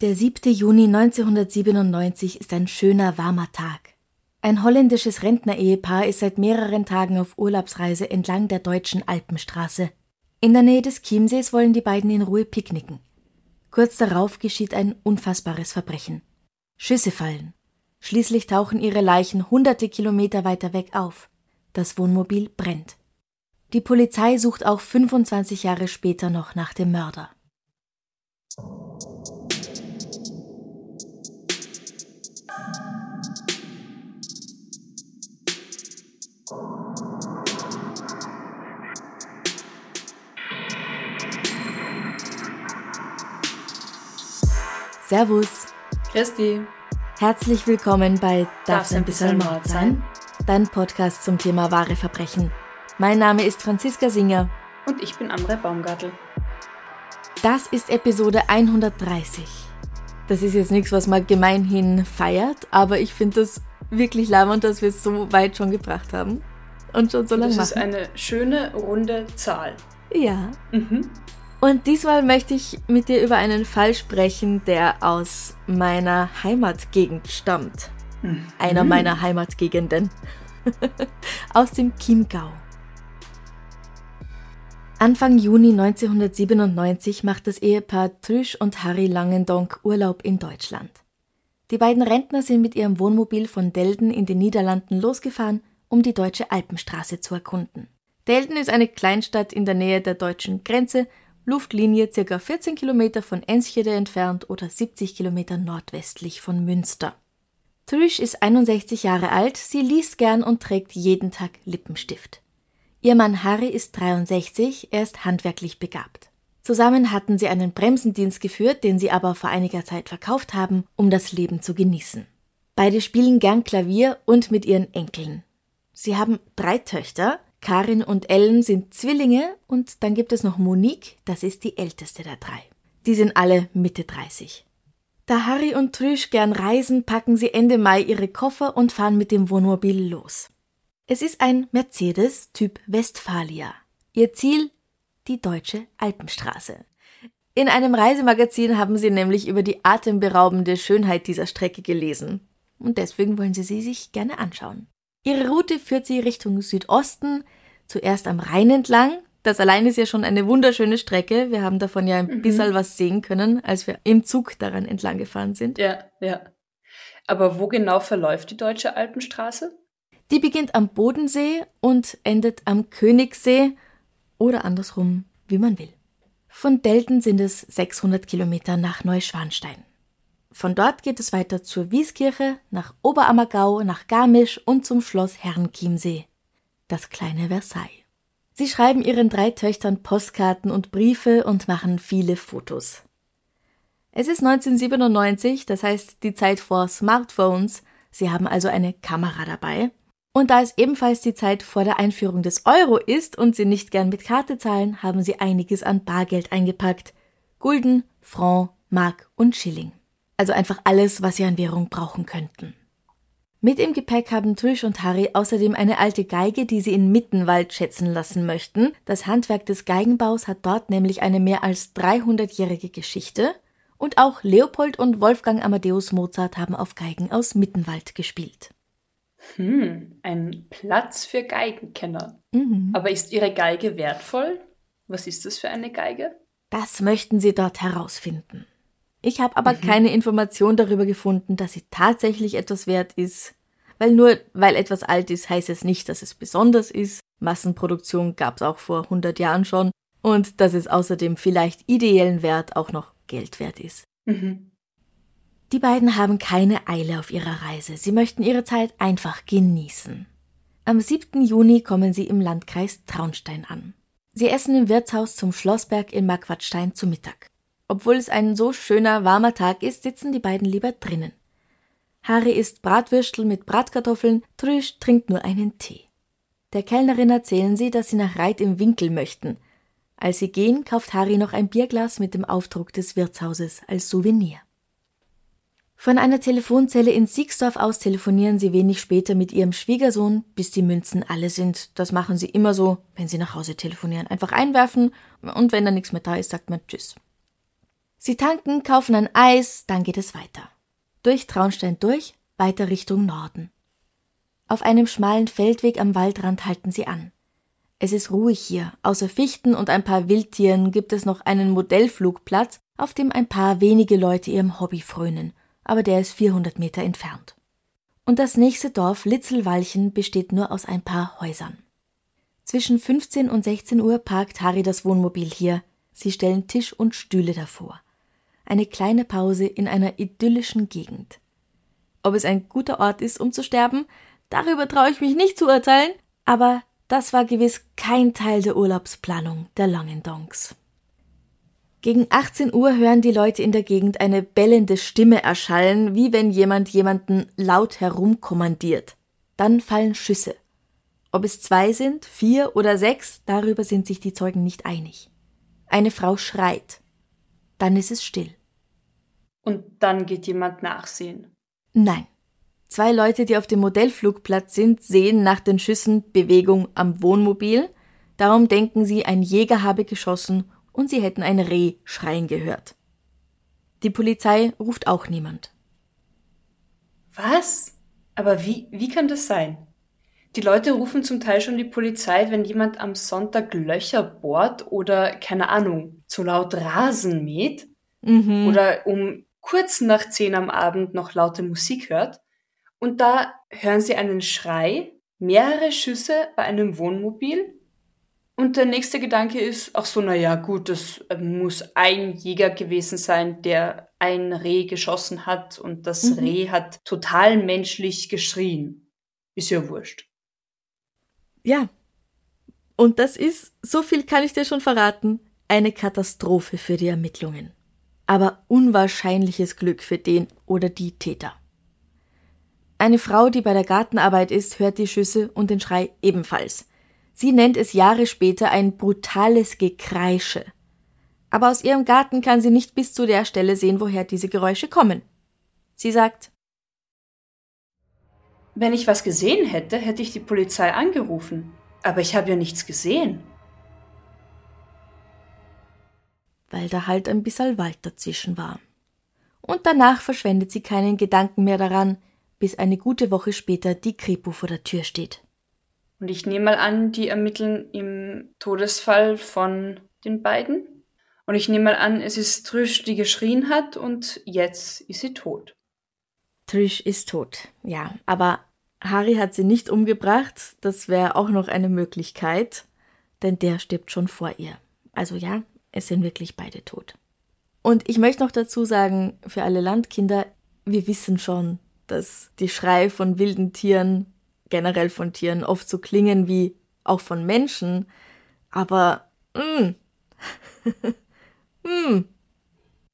Der 7. Juni 1997 ist ein schöner, warmer Tag. Ein holländisches Rentner-Ehepaar ist seit mehreren Tagen auf Urlaubsreise entlang der deutschen Alpenstraße. In der Nähe des Chiemsees wollen die beiden in Ruhe picknicken. Kurz darauf geschieht ein unfassbares Verbrechen. Schüsse fallen. Schließlich tauchen ihre Leichen hunderte Kilometer weiter weg auf. Das Wohnmobil brennt. Die Polizei sucht auch 25 Jahre später noch nach dem Mörder. Servus. Christi. Herzlich willkommen bei Darf's ein bisschen Mord sein? Dein Podcast zum Thema wahre Verbrechen. Mein Name ist Franziska Singer. Und ich bin Amre Baumgartel. Das ist Episode 130. Das ist jetzt nichts, was man gemeinhin feiert, aber ich finde das wirklich leibend, dass wir es so weit schon gebracht haben. Und schon so lange machen. Das ist eine schöne, runde Zahl. Ja. Mhm. Und diesmal möchte ich mit dir über einen Fall sprechen, der aus meiner Heimatgegend stammt. Mhm. Einer meiner Heimatgegenden. aus dem Chiemgau. Anfang Juni 1997 macht das Ehepaar Trüsch und Harry Langendonk Urlaub in Deutschland. Die beiden Rentner sind mit ihrem Wohnmobil von Delden in den Niederlanden losgefahren, um die deutsche Alpenstraße zu erkunden. Delden ist eine Kleinstadt in der Nähe der deutschen Grenze Luftlinie ca. 14 Kilometer von Enschede entfernt oder 70 Kilometer nordwestlich von Münster. Trish ist 61 Jahre alt, sie liest gern und trägt jeden Tag Lippenstift. Ihr Mann Harry ist 63, er ist handwerklich begabt. Zusammen hatten sie einen Bremsendienst geführt, den sie aber vor einiger Zeit verkauft haben, um das Leben zu genießen. Beide spielen gern Klavier und mit ihren Enkeln. Sie haben drei Töchter, Karin und Ellen sind Zwillinge und dann gibt es noch Monique, das ist die älteste der drei. Die sind alle Mitte 30. Da Harry und Trish gern reisen, packen sie Ende Mai ihre Koffer und fahren mit dem Wohnmobil los. Es ist ein Mercedes Typ Westfalia. Ihr Ziel die deutsche Alpenstraße. In einem Reisemagazin haben sie nämlich über die atemberaubende Schönheit dieser Strecke gelesen. Und deswegen wollen sie sie sich gerne anschauen. Ihre Route führt sie Richtung Südosten, zuerst am Rhein entlang. Das allein ist ja schon eine wunderschöne Strecke. Wir haben davon ja ein mhm. bisschen was sehen können, als wir im Zug daran entlang gefahren sind. Ja, ja. Aber wo genau verläuft die deutsche Alpenstraße? Die beginnt am Bodensee und endet am Königssee oder andersrum, wie man will. Von Delten sind es 600 Kilometer nach Neuschwanstein. Von dort geht es weiter zur Wieskirche, nach Oberammergau, nach Garmisch und zum Schloss Herrenchiemsee, das kleine Versailles. Sie schreiben ihren drei Töchtern Postkarten und Briefe und machen viele Fotos. Es ist 1997, das heißt die Zeit vor Smartphones. Sie haben also eine Kamera dabei. Und da es ebenfalls die Zeit vor der Einführung des Euro ist und sie nicht gern mit Karte zahlen, haben sie einiges an Bargeld eingepackt. Gulden, Franc, Mark und Schilling also einfach alles, was sie an Währung brauchen könnten. Mit im Gepäck haben Trish und Harry außerdem eine alte Geige, die sie in Mittenwald schätzen lassen möchten. Das Handwerk des Geigenbaus hat dort nämlich eine mehr als 300-jährige Geschichte. Und auch Leopold und Wolfgang Amadeus Mozart haben auf Geigen aus Mittenwald gespielt. Hm, ein Platz für Geigenkenner. Mhm. Aber ist Ihre Geige wertvoll? Was ist das für eine Geige? Das möchten Sie dort herausfinden. Ich habe aber mhm. keine Information darüber gefunden, dass sie tatsächlich etwas wert ist. Weil nur weil etwas alt ist, heißt es nicht, dass es besonders ist. Massenproduktion gab es auch vor 100 Jahren schon. Und dass es außerdem vielleicht ideellen Wert auch noch Geld wert ist. Mhm. Die beiden haben keine Eile auf ihrer Reise. Sie möchten ihre Zeit einfach genießen. Am 7. Juni kommen sie im Landkreis Traunstein an. Sie essen im Wirtshaus zum Schlossberg in Marquardstein zu Mittag. Obwohl es ein so schöner, warmer Tag ist, sitzen die beiden lieber drinnen. Harry isst Bratwürstel mit Bratkartoffeln, Trüsch trinkt nur einen Tee. Der Kellnerin erzählen sie, dass sie nach Reit im Winkel möchten. Als sie gehen, kauft Harry noch ein Bierglas mit dem Aufdruck des Wirtshauses als Souvenir. Von einer Telefonzelle in Siegsdorf aus telefonieren sie wenig später mit ihrem Schwiegersohn, bis die Münzen alle sind. Das machen sie immer so, wenn sie nach Hause telefonieren. Einfach einwerfen und wenn da nichts mehr da ist, sagt man Tschüss. Sie tanken, kaufen ein Eis, dann geht es weiter. Durch Traunstein durch, weiter Richtung Norden. Auf einem schmalen Feldweg am Waldrand halten sie an. Es ist ruhig hier. Außer Fichten und ein paar Wildtieren gibt es noch einen Modellflugplatz, auf dem ein paar wenige Leute ihrem Hobby frönen, aber der ist 400 Meter entfernt. Und das nächste Dorf Litzelwalchen besteht nur aus ein paar Häusern. Zwischen 15 und 16 Uhr parkt Harry das Wohnmobil hier. Sie stellen Tisch und Stühle davor. Eine kleine Pause in einer idyllischen Gegend. Ob es ein guter Ort ist, um zu sterben, darüber traue ich mich nicht zu urteilen, aber das war gewiss kein Teil der Urlaubsplanung der Langendonks. Gegen 18 Uhr hören die Leute in der Gegend eine bellende Stimme erschallen, wie wenn jemand jemanden laut herumkommandiert. Dann fallen Schüsse. Ob es zwei sind, vier oder sechs, darüber sind sich die Zeugen nicht einig. Eine Frau schreit. Dann ist es still. Und dann geht jemand nachsehen. Nein. Zwei Leute, die auf dem Modellflugplatz sind, sehen nach den Schüssen Bewegung am Wohnmobil. Darum denken sie, ein Jäger habe geschossen und sie hätten ein Reh schreien gehört. Die Polizei ruft auch niemand. Was? Aber wie, wie kann das sein? Die Leute rufen zum Teil schon die Polizei, wenn jemand am Sonntag Löcher bohrt oder, keine Ahnung, zu laut Rasen mäht mhm. oder um kurz nach zehn am Abend noch laute Musik hört. Und da hören sie einen Schrei, mehrere Schüsse bei einem Wohnmobil. Und der nächste Gedanke ist, ach so, na ja, gut, das äh, muss ein Jäger gewesen sein, der ein Reh geschossen hat und das mhm. Reh hat total menschlich geschrien. Ist ja wurscht. Ja. Und das ist, so viel kann ich dir schon verraten, eine Katastrophe für die Ermittlungen. Aber unwahrscheinliches Glück für den oder die Täter. Eine Frau, die bei der Gartenarbeit ist, hört die Schüsse und den Schrei ebenfalls. Sie nennt es Jahre später ein brutales Gekreische. Aber aus ihrem Garten kann sie nicht bis zu der Stelle sehen, woher diese Geräusche kommen. Sie sagt, wenn ich was gesehen hätte, hätte ich die Polizei angerufen. Aber ich habe ja nichts gesehen. Weil da halt ein bisschen Wald dazwischen war. Und danach verschwendet sie keinen Gedanken mehr daran, bis eine gute Woche später die Kripo vor der Tür steht. Und ich nehme mal an, die ermitteln im Todesfall von den beiden. Und ich nehme mal an, es ist Trish, die geschrien hat und jetzt ist sie tot. Trish ist tot, ja. Aber Harry hat sie nicht umgebracht. Das wäre auch noch eine Möglichkeit, denn der stirbt schon vor ihr. Also ja, es sind wirklich beide tot. Und ich möchte noch dazu sagen, für alle Landkinder, wir wissen schon, dass die Schrei von wilden Tieren, generell von Tieren, oft so klingen wie auch von Menschen, aber mm, mm.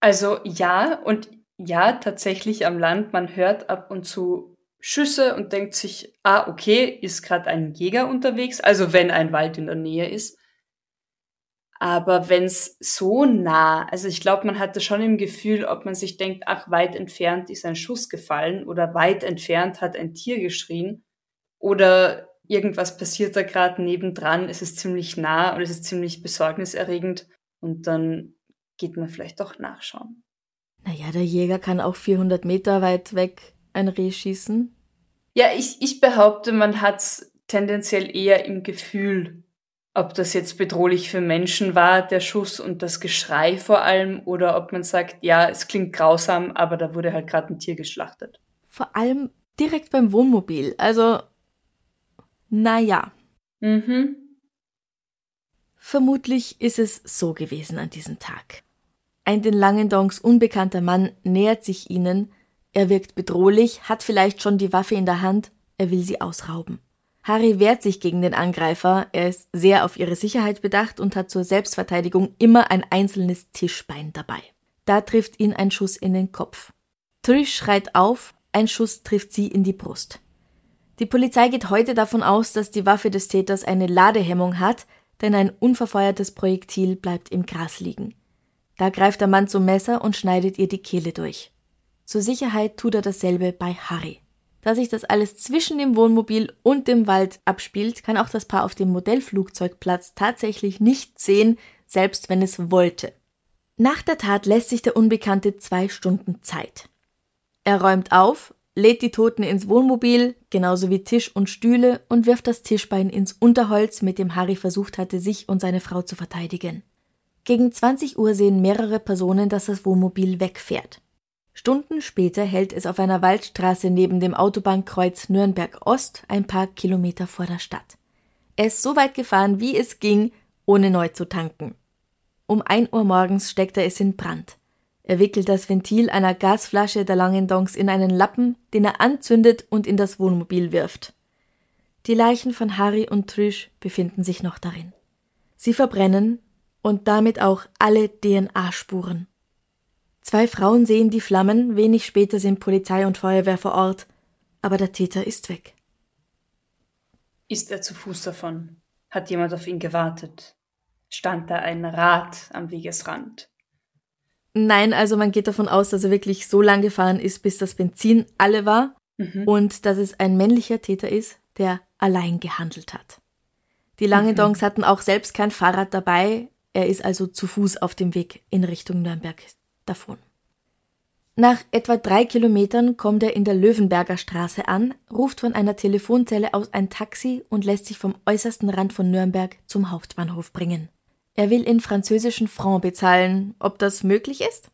Also ja, und ja, tatsächlich am Land, man hört ab und zu Schüsse und denkt sich, ah, okay, ist gerade ein Jäger unterwegs, also wenn ein Wald in der Nähe ist. Aber wenn es so nah, also ich glaube, man hatte schon im Gefühl, ob man sich denkt, ach, weit entfernt ist ein Schuss gefallen oder weit entfernt hat ein Tier geschrien oder irgendwas passiert da gerade nebendran, es ist ziemlich nah und es ist ziemlich besorgniserregend und dann geht man vielleicht doch nachschauen. Naja, der Jäger kann auch 400 Meter weit weg ein Reh schießen. Ja, ich, ich behaupte, man hat tendenziell eher im Gefühl, ob das jetzt bedrohlich für Menschen war, der Schuss und das Geschrei vor allem, oder ob man sagt, ja, es klingt grausam, aber da wurde halt gerade ein Tier geschlachtet. Vor allem direkt beim Wohnmobil. Also, naja. Mhm. Vermutlich ist es so gewesen an diesem Tag. Ein den Langendongs unbekannter Mann nähert sich ihnen, er wirkt bedrohlich, hat vielleicht schon die Waffe in der Hand, er will sie ausrauben. Harry wehrt sich gegen den Angreifer, er ist sehr auf ihre Sicherheit bedacht und hat zur Selbstverteidigung immer ein einzelnes Tischbein dabei. Da trifft ihn ein Schuss in den Kopf. Trish schreit auf, ein Schuss trifft sie in die Brust. Die Polizei geht heute davon aus, dass die Waffe des Täters eine Ladehemmung hat, denn ein unverfeuertes Projektil bleibt im Gras liegen. Da greift der Mann zum Messer und schneidet ihr die Kehle durch. Zur Sicherheit tut er dasselbe bei Harry. Da sich das alles zwischen dem Wohnmobil und dem Wald abspielt, kann auch das Paar auf dem Modellflugzeugplatz tatsächlich nicht sehen, selbst wenn es wollte. Nach der Tat lässt sich der Unbekannte zwei Stunden Zeit. Er räumt auf, lädt die Toten ins Wohnmobil, genauso wie Tisch und Stühle, und wirft das Tischbein ins Unterholz, mit dem Harry versucht hatte, sich und seine Frau zu verteidigen. Gegen 20 Uhr sehen mehrere Personen, dass das Wohnmobil wegfährt. Stunden später hält es auf einer Waldstraße neben dem Autobahnkreuz Nürnberg Ost ein paar Kilometer vor der Stadt. Er ist so weit gefahren, wie es ging, ohne neu zu tanken. Um ein Uhr morgens steckt er es in Brand. Er wickelt das Ventil einer Gasflasche der Langendongs in einen Lappen, den er anzündet und in das Wohnmobil wirft. Die Leichen von Harry und Trish befinden sich noch darin. Sie verbrennen und damit auch alle DNA-Spuren. Zwei Frauen sehen die Flammen, wenig später sind Polizei und Feuerwehr vor Ort, aber der Täter ist weg. Ist er zu Fuß davon? Hat jemand auf ihn gewartet? Stand da ein Rad am Wegesrand? Nein, also man geht davon aus, dass er wirklich so lang gefahren ist, bis das Benzin alle war mhm. und dass es ein männlicher Täter ist, der allein gehandelt hat. Die Langendongs mhm. hatten auch selbst kein Fahrrad dabei, er ist also zu Fuß auf dem Weg in Richtung Nürnberg davon. Nach etwa drei Kilometern kommt er in der Löwenberger Straße an, ruft von einer Telefonzelle aus ein Taxi und lässt sich vom äußersten Rand von Nürnberg zum Hauptbahnhof bringen. Er will in französischen Franc bezahlen. Ob das möglich ist?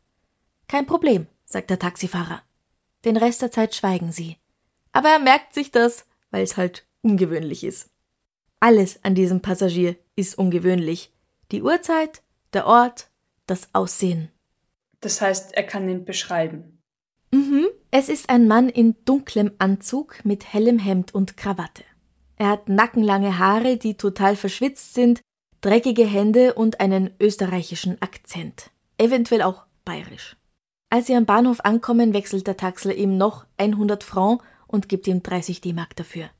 Kein Problem, sagt der Taxifahrer. Den Rest der Zeit schweigen sie. Aber er merkt sich das, weil es halt ungewöhnlich ist. Alles an diesem Passagier ist ungewöhnlich. Die Uhrzeit, der Ort, das Aussehen. Das heißt, er kann ihn beschreiben. Mhm. Es ist ein Mann in dunklem Anzug mit hellem Hemd und Krawatte. Er hat nackenlange Haare, die total verschwitzt sind, dreckige Hände und einen österreichischen Akzent. Eventuell auch bayerisch. Als sie am Bahnhof ankommen, wechselt der Taxler ihm noch 100 Franc und gibt ihm 30 D-Mark dafür.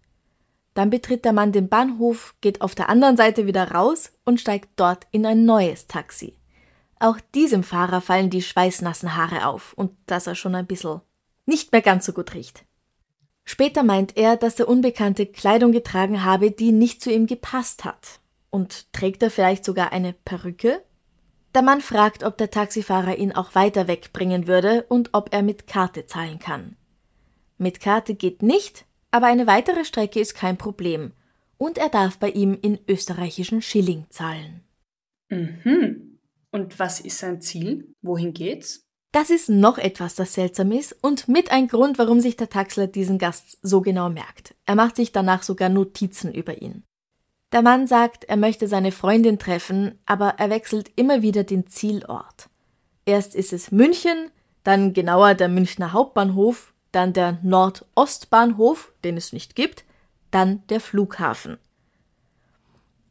Dann betritt der Mann den Bahnhof, geht auf der anderen Seite wieder raus und steigt dort in ein neues Taxi. Auch diesem Fahrer fallen die schweißnassen Haare auf und dass er schon ein bisschen nicht mehr ganz so gut riecht. Später meint er, dass der Unbekannte Kleidung getragen habe, die nicht zu ihm gepasst hat. Und trägt er vielleicht sogar eine Perücke? Der Mann fragt, ob der Taxifahrer ihn auch weiter wegbringen würde und ob er mit Karte zahlen kann. Mit Karte geht nicht, aber eine weitere Strecke ist kein Problem. Und er darf bei ihm in österreichischen Schilling zahlen. Mhm. Und was ist sein Ziel? Wohin geht's? Das ist noch etwas, das seltsam ist und mit ein Grund, warum sich der Taxler diesen Gast so genau merkt. Er macht sich danach sogar Notizen über ihn. Der Mann sagt, er möchte seine Freundin treffen, aber er wechselt immer wieder den Zielort. Erst ist es München, dann genauer der Münchner Hauptbahnhof, dann der Nordostbahnhof, den es nicht gibt, dann der Flughafen.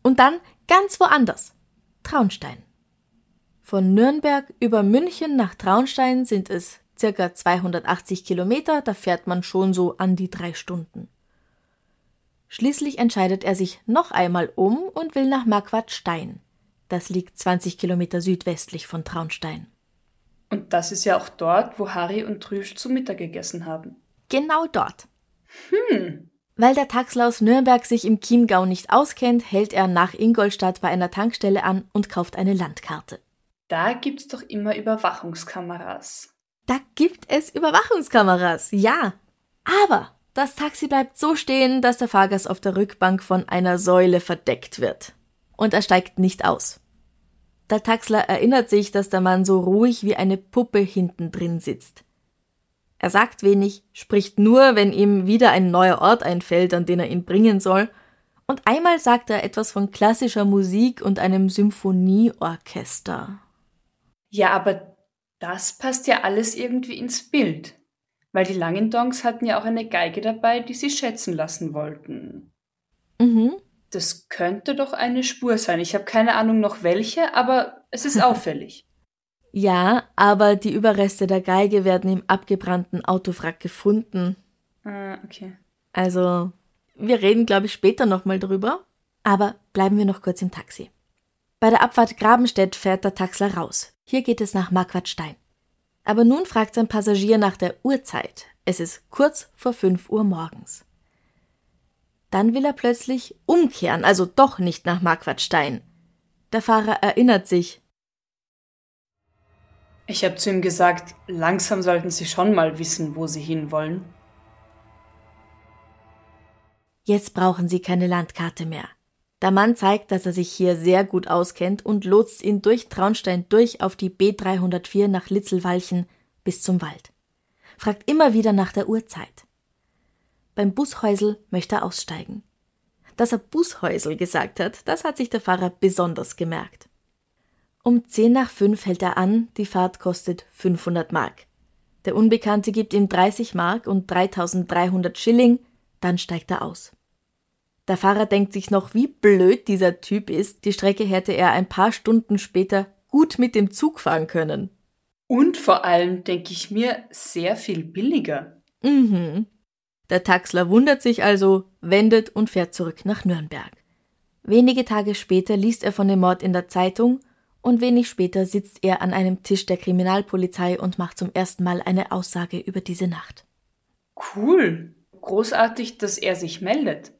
Und dann ganz woanders, Traunstein. Von Nürnberg über München nach Traunstein sind es circa 280 Kilometer, da fährt man schon so an die drei Stunden. Schließlich entscheidet er sich noch einmal um und will nach Marquardstein. Das liegt 20 Kilometer südwestlich von Traunstein. Und das ist ja auch dort, wo Harry und Trüsch zu Mittag gegessen haben. Genau dort. Hm. Weil der Taxler aus Nürnberg sich im Chiemgau nicht auskennt, hält er nach Ingolstadt bei einer Tankstelle an und kauft eine Landkarte. Da gibt's doch immer Überwachungskameras. Da gibt es Überwachungskameras, ja. Aber das Taxi bleibt so stehen, dass der Fahrgast auf der Rückbank von einer Säule verdeckt wird. Und er steigt nicht aus. Der Taxler erinnert sich, dass der Mann so ruhig wie eine Puppe hinten drin sitzt. Er sagt wenig, spricht nur, wenn ihm wieder ein neuer Ort einfällt, an den er ihn bringen soll, und einmal sagt er etwas von klassischer Musik und einem Symphonieorchester. Ja, aber das passt ja alles irgendwie ins Bild. Weil die Langendongs hatten ja auch eine Geige dabei, die sie schätzen lassen wollten. Mhm. Das könnte doch eine Spur sein. Ich habe keine Ahnung noch welche, aber es ist auffällig. Ja, aber die Überreste der Geige werden im abgebrannten Autowrack gefunden. Ah, okay. Also, wir reden, glaube ich, später nochmal drüber. Aber bleiben wir noch kurz im Taxi. Bei der Abfahrt Grabenstedt fährt der Taxler raus. Hier geht es nach Marquardstein. Aber nun fragt sein Passagier nach der Uhrzeit. Es ist kurz vor 5 Uhr morgens. Dann will er plötzlich umkehren, also doch nicht nach Marquardstein. Der Fahrer erinnert sich. Ich habe zu ihm gesagt, langsam sollten Sie schon mal wissen, wo Sie hinwollen. Jetzt brauchen Sie keine Landkarte mehr. Der Mann zeigt, dass er sich hier sehr gut auskennt und lotst ihn durch Traunstein durch auf die B304 nach Litzelwalchen bis zum Wald. Fragt immer wieder nach der Uhrzeit. Beim Bushäusel möchte er aussteigen. Dass er Bushäusel gesagt hat, das hat sich der Fahrer besonders gemerkt. Um zehn nach fünf hält er an, die Fahrt kostet 500 Mark. Der Unbekannte gibt ihm 30 Mark und 3300 Schilling, dann steigt er aus. Der Fahrer denkt sich noch, wie blöd dieser Typ ist. Die Strecke hätte er ein paar Stunden später gut mit dem Zug fahren können. Und vor allem denke ich mir, sehr viel billiger. Mhm. Der Taxler wundert sich also, wendet und fährt zurück nach Nürnberg. Wenige Tage später liest er von dem Mord in der Zeitung und wenig später sitzt er an einem Tisch der Kriminalpolizei und macht zum ersten Mal eine Aussage über diese Nacht. Cool. Großartig, dass er sich meldet.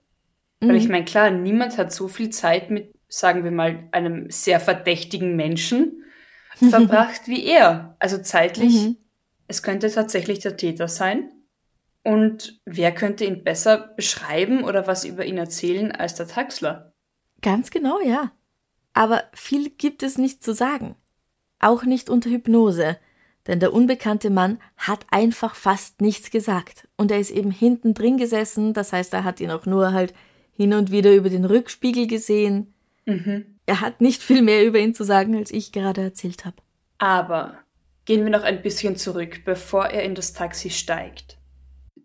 Weil ich mhm. meine, klar, niemand hat so viel Zeit mit, sagen wir mal, einem sehr verdächtigen Menschen verbracht wie er. Also zeitlich, mhm. es könnte tatsächlich der Täter sein. Und wer könnte ihn besser beschreiben oder was über ihn erzählen als der Taxler? Ganz genau, ja. Aber viel gibt es nicht zu sagen. Auch nicht unter Hypnose. Denn der unbekannte Mann hat einfach fast nichts gesagt. Und er ist eben hinten drin gesessen, das heißt, er hat ihn auch nur halt hin und wieder über den Rückspiegel gesehen. Mhm. Er hat nicht viel mehr über ihn zu sagen, als ich gerade erzählt habe. Aber gehen wir noch ein bisschen zurück, bevor er in das Taxi steigt.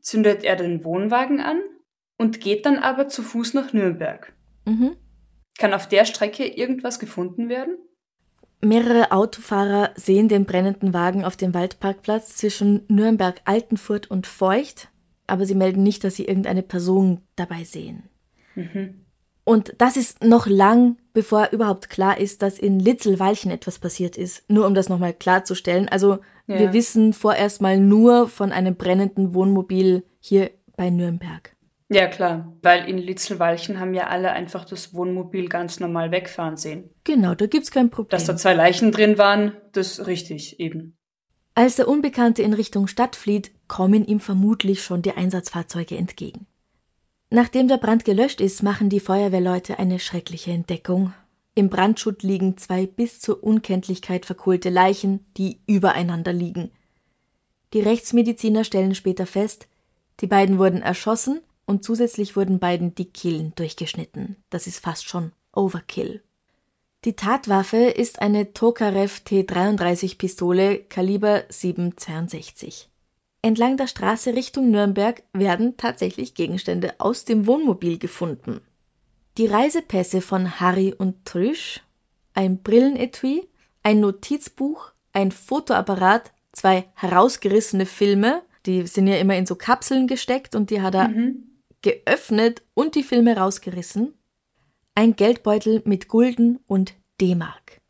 Zündet er den Wohnwagen an und geht dann aber zu Fuß nach Nürnberg. Mhm. Kann auf der Strecke irgendwas gefunden werden? Mehrere Autofahrer sehen den brennenden Wagen auf dem Waldparkplatz zwischen Nürnberg-Altenfurt und Feucht, aber sie melden nicht, dass sie irgendeine Person dabei sehen. Mhm. Und das ist noch lang, bevor überhaupt klar ist, dass in Litzelwalchen etwas passiert ist. Nur um das nochmal klarzustellen. Also ja. wir wissen vorerst mal nur von einem brennenden Wohnmobil hier bei Nürnberg. Ja, klar, weil in Litzelwalchen haben ja alle einfach das Wohnmobil ganz normal wegfahren sehen. Genau, da gibt's kein Problem. Dass da zwei Leichen drin waren, das ist richtig, eben. Als der Unbekannte in Richtung Stadt flieht, kommen ihm vermutlich schon die Einsatzfahrzeuge entgegen. Nachdem der Brand gelöscht ist, machen die Feuerwehrleute eine schreckliche Entdeckung. Im Brandschutt liegen zwei bis zur Unkenntlichkeit verkohlte Leichen, die übereinander liegen. Die Rechtsmediziner stellen später fest, die beiden wurden erschossen und zusätzlich wurden beiden die Kehlen durchgeschnitten. Das ist fast schon Overkill. Die Tatwaffe ist eine Tokarev T33 Pistole Kaliber 762. Entlang der Straße Richtung Nürnberg werden tatsächlich Gegenstände aus dem Wohnmobil gefunden. Die Reisepässe von Harry und Trüsch, ein Brillenetui, ein Notizbuch, ein Fotoapparat, zwei herausgerissene Filme, die sind ja immer in so Kapseln gesteckt und die hat er mhm. geöffnet und die Filme rausgerissen, ein Geldbeutel mit Gulden und D-Mark.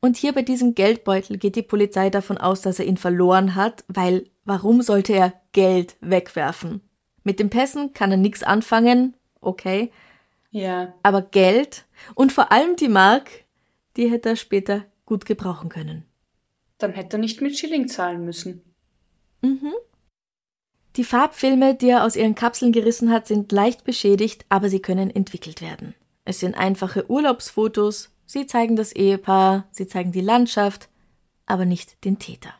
Und hier bei diesem Geldbeutel geht die Polizei davon aus, dass er ihn verloren hat, weil warum sollte er Geld wegwerfen? Mit den Pässen kann er nichts anfangen, okay. Ja. Aber Geld und vor allem die Mark, die hätte er später gut gebrauchen können. Dann hätte er nicht mit Schilling zahlen müssen. Mhm. Die Farbfilme, die er aus ihren Kapseln gerissen hat, sind leicht beschädigt, aber sie können entwickelt werden. Es sind einfache Urlaubsfotos, Sie zeigen das Ehepaar, sie zeigen die Landschaft, aber nicht den Täter.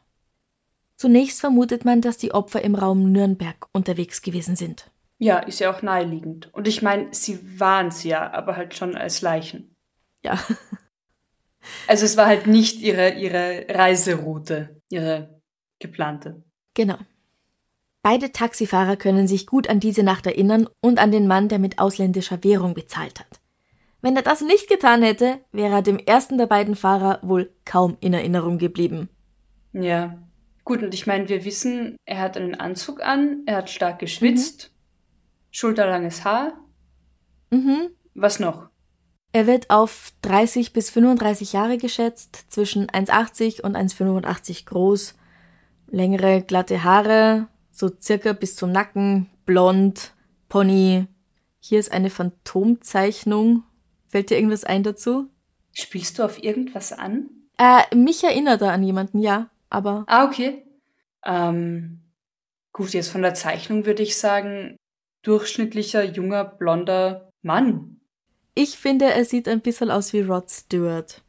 Zunächst vermutet man, dass die Opfer im Raum Nürnberg unterwegs gewesen sind. Ja, ist ja auch naheliegend. Und ich meine, sie waren es ja, aber halt schon als Leichen. Ja. Also es war halt nicht ihre, ihre Reiseroute, ihre geplante. Genau. Beide Taxifahrer können sich gut an diese Nacht erinnern und an den Mann, der mit ausländischer Währung bezahlt hat. Wenn er das nicht getan hätte, wäre er dem ersten der beiden Fahrer wohl kaum in Erinnerung geblieben. Ja. Gut, und ich meine, wir wissen, er hat einen Anzug an, er hat stark geschwitzt, mhm. schulterlanges Haar. Mhm. Was noch? Er wird auf 30 bis 35 Jahre geschätzt, zwischen 1,80 und 1,85 groß, längere glatte Haare, so circa bis zum Nacken, blond, Pony. Hier ist eine Phantomzeichnung. Fällt dir irgendwas ein dazu? Spielst du auf irgendwas an? Äh, mich erinnert er an jemanden, ja, aber. Ah, okay. Ähm, gut, jetzt von der Zeichnung würde ich sagen, durchschnittlicher, junger, blonder Mann. Ich finde, er sieht ein bisschen aus wie Rod Stewart,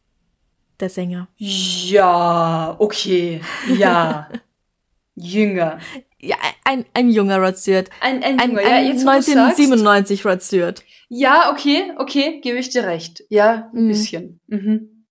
der Sänger. Ja, okay, ja. Jünger. Ja, ein, ein junger Rod Stewart. Ein, ein, junger, ein, ein ja, jetzt, 1997 Rod Stewart. Ja, okay, okay, gebe ich dir recht. Ja, ein mhm. bisschen. Mhm.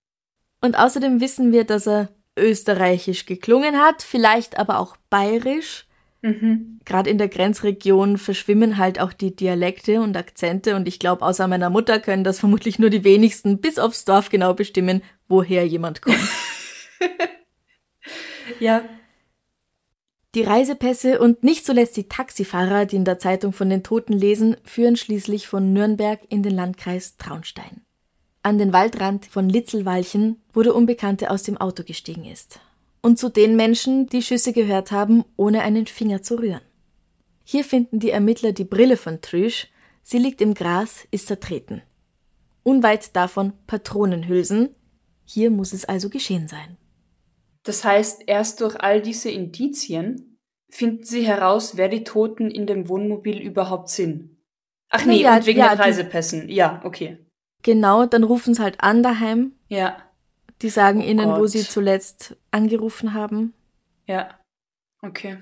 Und außerdem wissen wir, dass er österreichisch geklungen hat, vielleicht aber auch bayerisch. Mhm. Gerade in der Grenzregion verschwimmen halt auch die Dialekte und Akzente und ich glaube, außer meiner Mutter können das vermutlich nur die wenigsten bis aufs Dorf genau bestimmen, woher jemand kommt. ja. Die Reisepässe und nicht zuletzt die Taxifahrer, die in der Zeitung von den Toten lesen, führen schließlich von Nürnberg in den Landkreis Traunstein. An den Waldrand von Litzelwalchen, wo der Unbekannte aus dem Auto gestiegen ist und zu den Menschen, die Schüsse gehört haben, ohne einen Finger zu rühren. Hier finden die Ermittler die Brille von Trüsch, sie liegt im Gras, ist zertreten. Unweit davon Patronenhülsen, hier muss es also geschehen sein. Das heißt, erst durch all diese Indizien finden sie heraus, wer die Toten in dem Wohnmobil überhaupt sind. Ach nee, ja, und wegen ja, den Reisepässen. Ja, okay. Genau, dann rufen sie halt an daheim. Ja. Die sagen ihnen, Gott. wo sie zuletzt angerufen haben. Ja. Okay.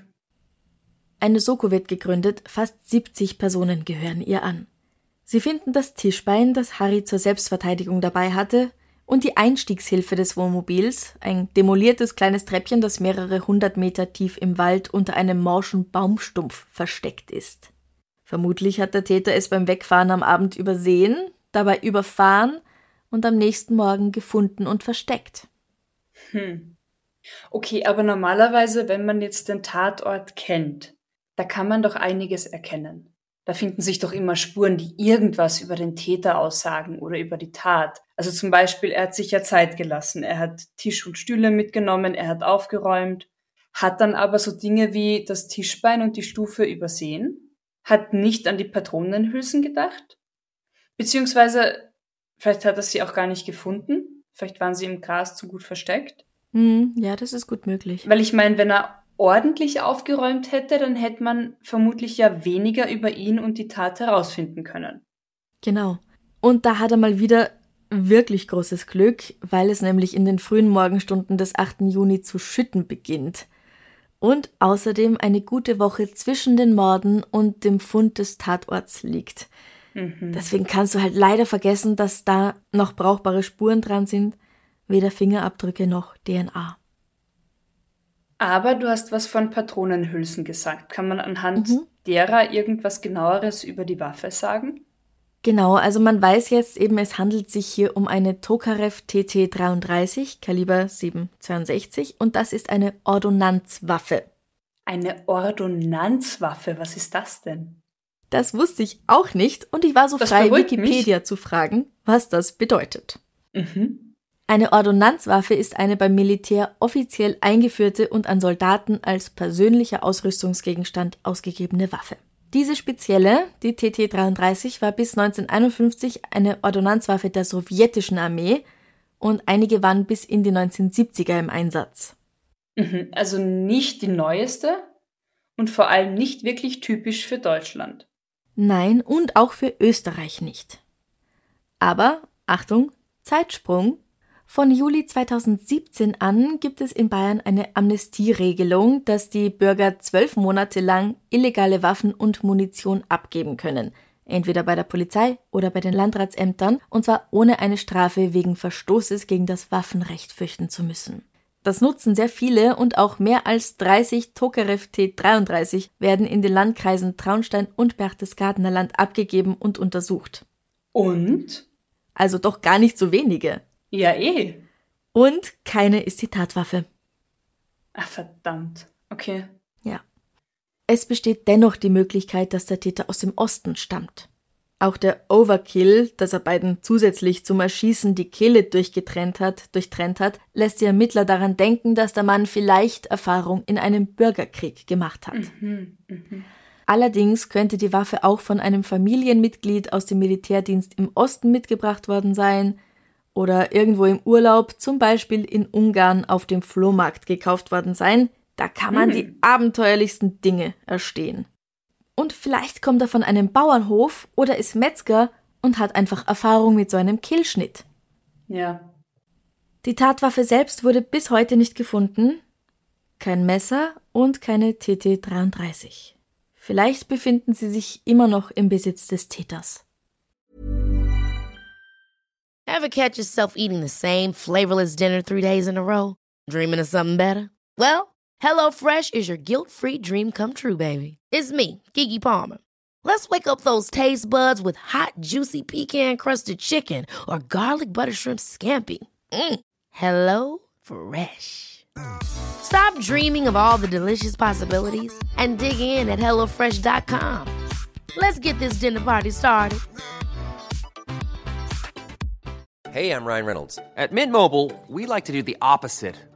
Eine Soko wird gegründet, fast 70 Personen gehören ihr an. Sie finden das Tischbein, das Harry zur Selbstverteidigung dabei hatte, und die Einstiegshilfe des Wohnmobils, ein demoliertes kleines Treppchen, das mehrere hundert Meter tief im Wald unter einem morschen Baumstumpf versteckt ist. Vermutlich hat der Täter es beim Wegfahren am Abend übersehen, dabei überfahren und am nächsten Morgen gefunden und versteckt. Hm. Okay, aber normalerweise, wenn man jetzt den Tatort kennt, da kann man doch einiges erkennen. Da finden sich doch immer Spuren, die irgendwas über den Täter aussagen oder über die Tat. Also zum Beispiel, er hat sich ja Zeit gelassen, er hat Tisch und Stühle mitgenommen, er hat aufgeräumt, hat dann aber so Dinge wie das Tischbein und die Stufe übersehen, hat nicht an die Patronenhülsen gedacht, beziehungsweise Vielleicht hat er sie auch gar nicht gefunden. Vielleicht waren sie im Gras zu gut versteckt. Hm, ja, das ist gut möglich. Weil ich meine, wenn er ordentlich aufgeräumt hätte, dann hätte man vermutlich ja weniger über ihn und die Tat herausfinden können. Genau. Und da hat er mal wieder wirklich großes Glück, weil es nämlich in den frühen Morgenstunden des 8. Juni zu schütten beginnt. Und außerdem eine gute Woche zwischen den Morden und dem Fund des Tatorts liegt. Mhm. Deswegen kannst du halt leider vergessen, dass da noch brauchbare Spuren dran sind, weder Fingerabdrücke noch DNA. Aber du hast was von Patronenhülsen gesagt. Kann man anhand mhm. derer irgendwas genaueres über die Waffe sagen? Genau, also man weiß jetzt eben, es handelt sich hier um eine Tokarev TT 33, Kaliber 762 und das ist eine Ordonnanzwaffe. Eine Ordonnanzwaffe, was ist das denn? Das wusste ich auch nicht und ich war so das frei, Wikipedia mich. zu fragen, was das bedeutet. Mhm. Eine Ordonnanzwaffe ist eine beim Militär offiziell eingeführte und an Soldaten als persönlicher Ausrüstungsgegenstand ausgegebene Waffe. Diese spezielle, die TT-33, war bis 1951 eine Ordonnanzwaffe der sowjetischen Armee und einige waren bis in die 1970er im Einsatz. Mhm. Also nicht die neueste und vor allem nicht wirklich typisch für Deutschland. Nein, und auch für Österreich nicht. Aber, Achtung, Zeitsprung. Von Juli 2017 an gibt es in Bayern eine Amnestieregelung, dass die Bürger zwölf Monate lang illegale Waffen und Munition abgeben können. Entweder bei der Polizei oder bei den Landratsämtern, und zwar ohne eine Strafe wegen Verstoßes gegen das Waffenrecht fürchten zu müssen. Das nutzen sehr viele und auch mehr als 30 Tokarev T33 werden in den Landkreisen Traunstein und Berchtesgadener Land abgegeben und untersucht. Und? Also doch gar nicht so wenige. Ja, eh. Und keine ist die Tatwaffe. Ach, verdammt. Okay. Ja. Es besteht dennoch die Möglichkeit, dass der Täter aus dem Osten stammt. Auch der Overkill, dass er beiden zusätzlich zum Erschießen die Kehle durchgetrennt hat, durchtrennt hat, lässt die Ermittler daran denken, dass der Mann vielleicht Erfahrung in einem Bürgerkrieg gemacht hat. Mhm, mh. Allerdings könnte die Waffe auch von einem Familienmitglied aus dem Militärdienst im Osten mitgebracht worden sein oder irgendwo im Urlaub, zum Beispiel in Ungarn auf dem Flohmarkt gekauft worden sein. Da kann man mhm. die abenteuerlichsten Dinge erstehen. Und vielleicht kommt er von einem Bauernhof oder ist Metzger und hat einfach Erfahrung mit so einem Killschnitt. Ja. Die Tatwaffe selbst wurde bis heute nicht gefunden. Kein Messer und keine TT-33. Vielleicht befinden sie sich immer noch im Besitz des Täters. Ever catch yourself eating the same flavorless dinner three days in a row? Dreaming of something better? Well, HelloFresh is your guilt-free dream come true, baby. It's me, Kiki Palmer. Let's wake up those taste buds with hot, juicy pecan-crusted chicken or garlic butter shrimp scampi. Mm. Hello Fresh. Stop dreaming of all the delicious possibilities and dig in at HelloFresh.com. Let's get this dinner party started. Hey, I'm Ryan Reynolds. At Mint Mobile, we like to do the opposite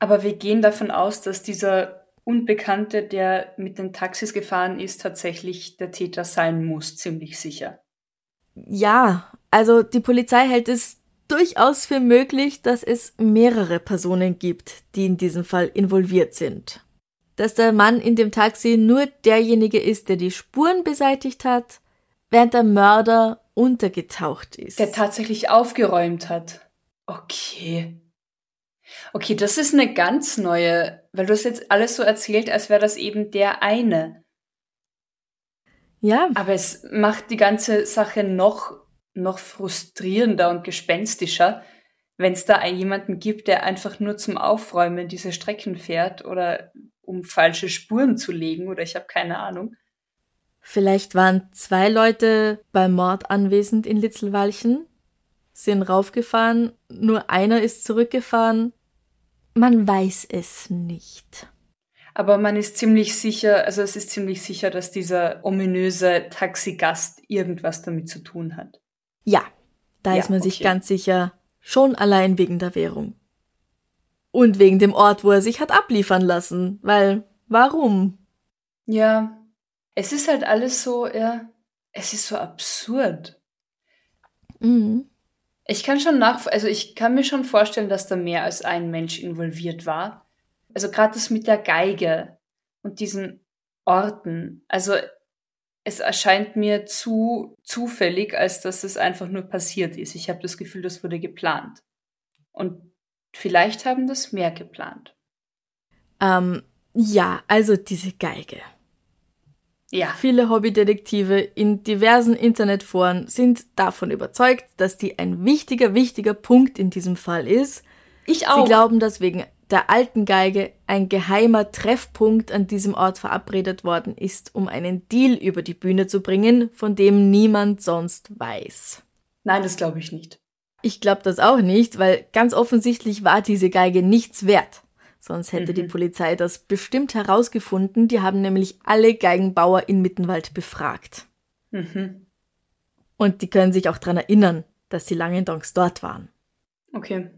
Aber wir gehen davon aus, dass dieser Unbekannte, der mit den Taxis gefahren ist, tatsächlich der Täter sein muss, ziemlich sicher. Ja, also die Polizei hält es durchaus für möglich, dass es mehrere Personen gibt, die in diesem Fall involviert sind. Dass der Mann in dem Taxi nur derjenige ist, der die Spuren beseitigt hat, während der Mörder untergetaucht ist. Der tatsächlich aufgeräumt hat. Okay. Okay, das ist eine ganz neue, weil du es jetzt alles so erzählt, als wäre das eben der eine. Ja. Aber es macht die ganze Sache noch, noch frustrierender und gespenstischer, wenn es da jemanden gibt, der einfach nur zum Aufräumen diese Strecken fährt oder um falsche Spuren zu legen oder ich habe keine Ahnung. Vielleicht waren zwei Leute beim Mord anwesend in Litzelwalchen, sind raufgefahren, nur einer ist zurückgefahren man weiß es nicht. Aber man ist ziemlich sicher, also es ist ziemlich sicher, dass dieser ominöse Taxigast irgendwas damit zu tun hat. Ja, da ja, ist man okay. sich ganz sicher, schon allein wegen der Währung. Und wegen dem Ort, wo er sich hat abliefern lassen, weil warum? Ja, es ist halt alles so, ja, es ist so absurd. Mhm. Ich kann schon nach, also ich kann mir schon vorstellen, dass da mehr als ein Mensch involviert war. Also gerade das mit der Geige und diesen Orten. Also es erscheint mir zu zufällig, als dass es einfach nur passiert ist. Ich habe das Gefühl, das wurde geplant. Und vielleicht haben das mehr geplant. Ähm, ja, also diese Geige. Ja. Viele Hobbydetektive in diversen Internetforen sind davon überzeugt, dass die ein wichtiger, wichtiger Punkt in diesem Fall ist. Ich auch. Sie glauben, dass wegen der alten Geige ein geheimer Treffpunkt an diesem Ort verabredet worden ist, um einen Deal über die Bühne zu bringen, von dem niemand sonst weiß. Nein, das glaube ich nicht. Ich glaube das auch nicht, weil ganz offensichtlich war diese Geige nichts wert. Sonst hätte mhm. die Polizei das bestimmt herausgefunden. Die haben nämlich alle Geigenbauer in Mittenwald befragt. Mhm. Und die können sich auch daran erinnern, dass die Langendonks dort waren. Okay.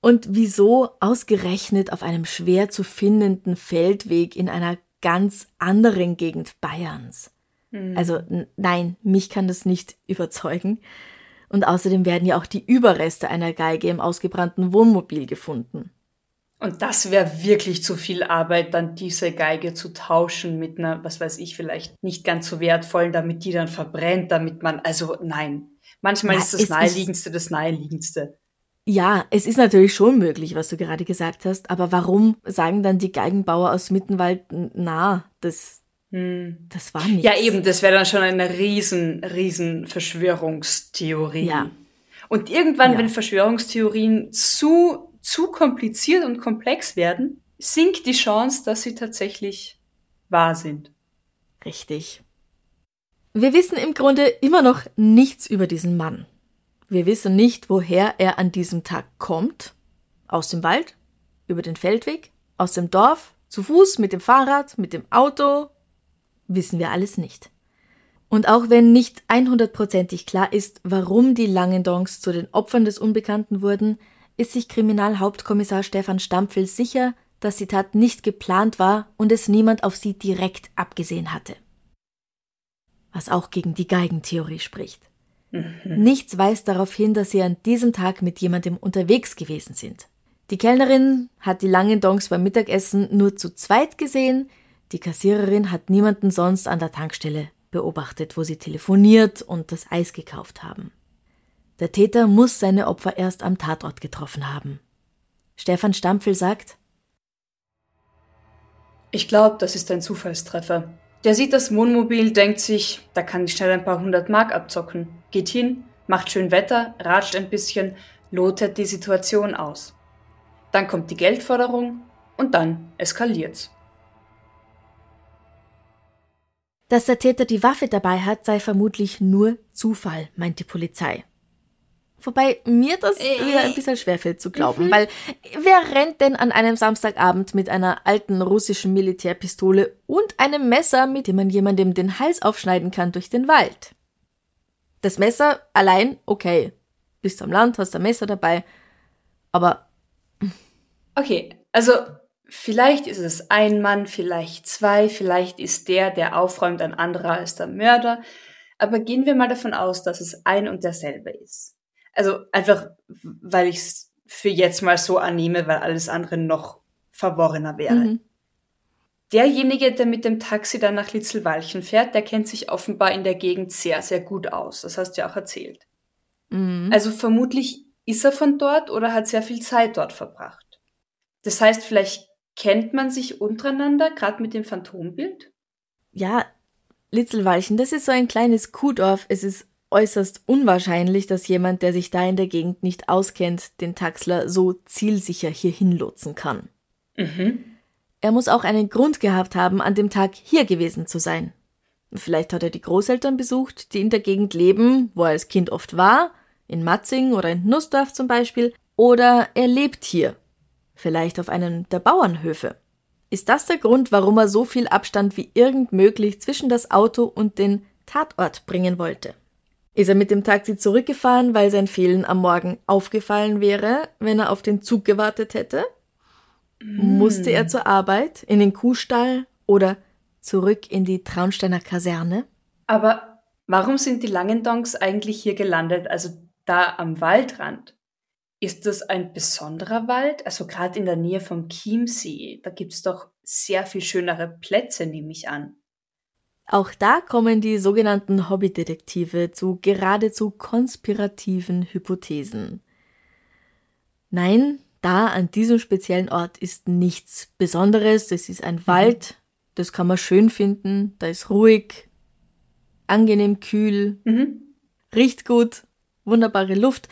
Und wieso ausgerechnet auf einem schwer zu findenden Feldweg in einer ganz anderen Gegend Bayerns? Mhm. Also nein, mich kann das nicht überzeugen. Und außerdem werden ja auch die Überreste einer Geige im ausgebrannten Wohnmobil gefunden. Und das wäre wirklich zu viel Arbeit, dann diese Geige zu tauschen mit einer, was weiß ich, vielleicht nicht ganz so wertvollen, damit die dann verbrennt, damit man, also nein. Manchmal Na, ist das Naheliegendste das Naheliegendste. Ja, es ist natürlich schon möglich, was du gerade gesagt hast, aber warum sagen dann die Geigenbauer aus Mittenwald, na, das, hm. das war nicht. Ja, eben, das wäre dann schon eine riesen, riesen Verschwörungstheorie. Ja. Und irgendwann, ja. wenn Verschwörungstheorien zu, zu kompliziert und komplex werden, sinkt die Chance, dass sie tatsächlich wahr sind. Richtig. Wir wissen im Grunde immer noch nichts über diesen Mann. Wir wissen nicht, woher er an diesem Tag kommt. Aus dem Wald, über den Feldweg, aus dem Dorf, zu Fuß, mit dem Fahrrad, mit dem Auto. Wissen wir alles nicht. Und auch wenn nicht 100%ig klar ist, warum die Langendongs zu den Opfern des Unbekannten wurden, ist sich Kriminalhauptkommissar Stefan Stampfel sicher, dass die Tat nicht geplant war und es niemand auf sie direkt abgesehen hatte. Was auch gegen die Geigentheorie spricht. Mhm. Nichts weist darauf hin, dass sie an diesem Tag mit jemandem unterwegs gewesen sind. Die Kellnerin hat die langen Donks beim Mittagessen nur zu zweit gesehen, die Kassiererin hat niemanden sonst an der Tankstelle beobachtet, wo sie telefoniert und das Eis gekauft haben. Der Täter muss seine Opfer erst am Tatort getroffen haben. Stefan Stampfel sagt, Ich glaube, das ist ein Zufallstreffer. Der sieht das Wohnmobil, denkt sich, da kann ich schnell ein paar hundert Mark abzocken, geht hin, macht schön Wetter, ratscht ein bisschen, lotet die Situation aus. Dann kommt die Geldforderung und dann eskaliert's. Dass der Täter die Waffe dabei hat, sei vermutlich nur Zufall, meint die Polizei. Wobei mir das äh, wieder ein bisschen schwerfällt zu glauben, mhm. weil wer rennt denn an einem Samstagabend mit einer alten russischen Militärpistole und einem Messer, mit dem man jemandem den Hals aufschneiden kann, durch den Wald? Das Messer allein, okay. Bist am Land, hast ein Messer dabei, aber. Okay, also vielleicht ist es ein Mann, vielleicht zwei, vielleicht ist der, der aufräumt, ein anderer als der Mörder. Aber gehen wir mal davon aus, dass es ein und derselbe ist. Also einfach, weil ich es für jetzt mal so annehme, weil alles andere noch verworrener wäre. Mhm. Derjenige, der mit dem Taxi dann nach Litzelwalchen fährt, der kennt sich offenbar in der Gegend sehr, sehr gut aus. Das hast du ja auch erzählt. Mhm. Also vermutlich ist er von dort oder hat sehr viel Zeit dort verbracht. Das heißt, vielleicht kennt man sich untereinander, gerade mit dem Phantombild? Ja, Litzelwalchen, das ist so ein kleines Kuhdorf. Es ist äußerst unwahrscheinlich, dass jemand, der sich da in der Gegend nicht auskennt, den Taxler so zielsicher hier hinlotsen kann. Mhm. Er muss auch einen Grund gehabt haben, an dem Tag hier gewesen zu sein. Vielleicht hat er die Großeltern besucht, die in der Gegend leben, wo er als Kind oft war, in Matzing oder in Nussdorf zum Beispiel, oder er lebt hier, vielleicht auf einem der Bauernhöfe. Ist das der Grund, warum er so viel Abstand wie irgend möglich zwischen das Auto und den Tatort bringen wollte? Ist er mit dem Taxi zurückgefahren, weil sein Fehlen am Morgen aufgefallen wäre, wenn er auf den Zug gewartet hätte? Mm. Musste er zur Arbeit, in den Kuhstall oder zurück in die Traunsteiner Kaserne? Aber warum sind die Langendongs eigentlich hier gelandet, also da am Waldrand? Ist das ein besonderer Wald? Also gerade in der Nähe vom Chiemsee, da gibt's doch sehr viel schönere Plätze, nehme ich an. Auch da kommen die sogenannten Hobbydetektive zu geradezu konspirativen Hypothesen. Nein, da an diesem speziellen Ort ist nichts Besonderes. Es ist ein mhm. Wald, das kann man schön finden, da ist ruhig, angenehm kühl, mhm. riecht gut, wunderbare Luft,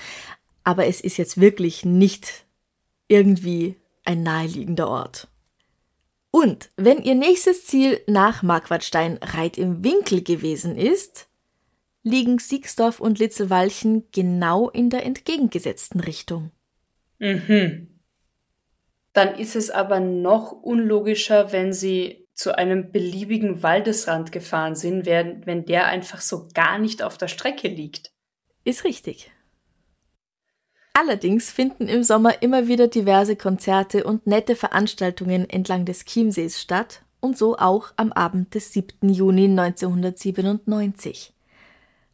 aber es ist jetzt wirklich nicht irgendwie ein naheliegender Ort. Und wenn Ihr nächstes Ziel nach Marquardstein Reit im Winkel gewesen ist, liegen Siegsdorf und Litzelwalchen genau in der entgegengesetzten Richtung. Mhm. Dann ist es aber noch unlogischer, wenn Sie zu einem beliebigen Waldesrand gefahren sind, wenn der einfach so gar nicht auf der Strecke liegt. Ist richtig. Allerdings finden im Sommer immer wieder diverse Konzerte und nette Veranstaltungen entlang des Chiemsees statt und so auch am Abend des 7. Juni 1997.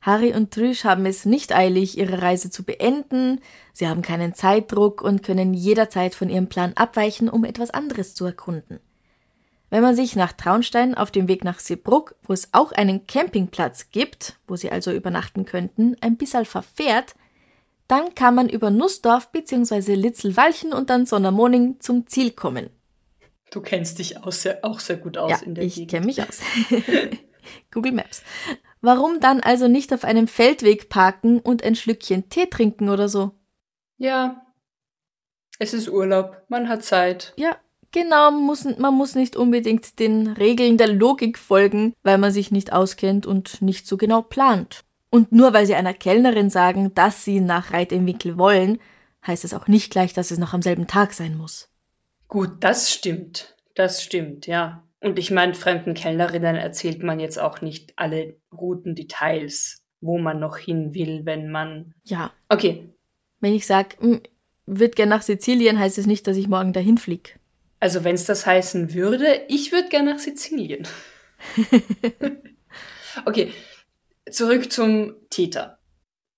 Harry und Trüsch haben es nicht eilig, ihre Reise zu beenden, sie haben keinen Zeitdruck und können jederzeit von ihrem Plan abweichen, um etwas anderes zu erkunden. Wenn man sich nach Traunstein auf dem Weg nach Seebrugg, wo es auch einen Campingplatz gibt, wo sie also übernachten könnten, ein bisschen verfährt, Dann kann man über Nussdorf bzw. Litzelwalchen und dann Sondermoning zum Ziel kommen. Du kennst dich auch sehr, auch sehr gut aus ja, in der ich Gegend. kenne mich aus. Google Maps. Warum dann also nicht auf einem Feldweg parken und ein Schlückchen Tee trinken oder so? Ja, es ist Urlaub, man hat Zeit. Ja, genau, man muss, man muss nicht unbedingt den Regeln der Logik folgen, weil man sich nicht auskennt und nicht so genau plant. Und nur weil sie einer Kellnerin sagen, dass sie nach Reit im Winkel wollen, heißt es auch nicht gleich, dass es noch am selben Tag sein muss. Gut, das stimmt. Das stimmt, ja. Und ich meine, fremden Kellnerinnen erzählt man jetzt auch nicht alle guten Details, wo man noch hin will, wenn man. Ja. Okay. Wenn ich sage, hm, würde gern nach Sizilien, heißt es nicht, dass ich morgen dahin fliege. Also wenn es das heißen würde, ich würde gern nach Sizilien. okay, zurück zum Täter.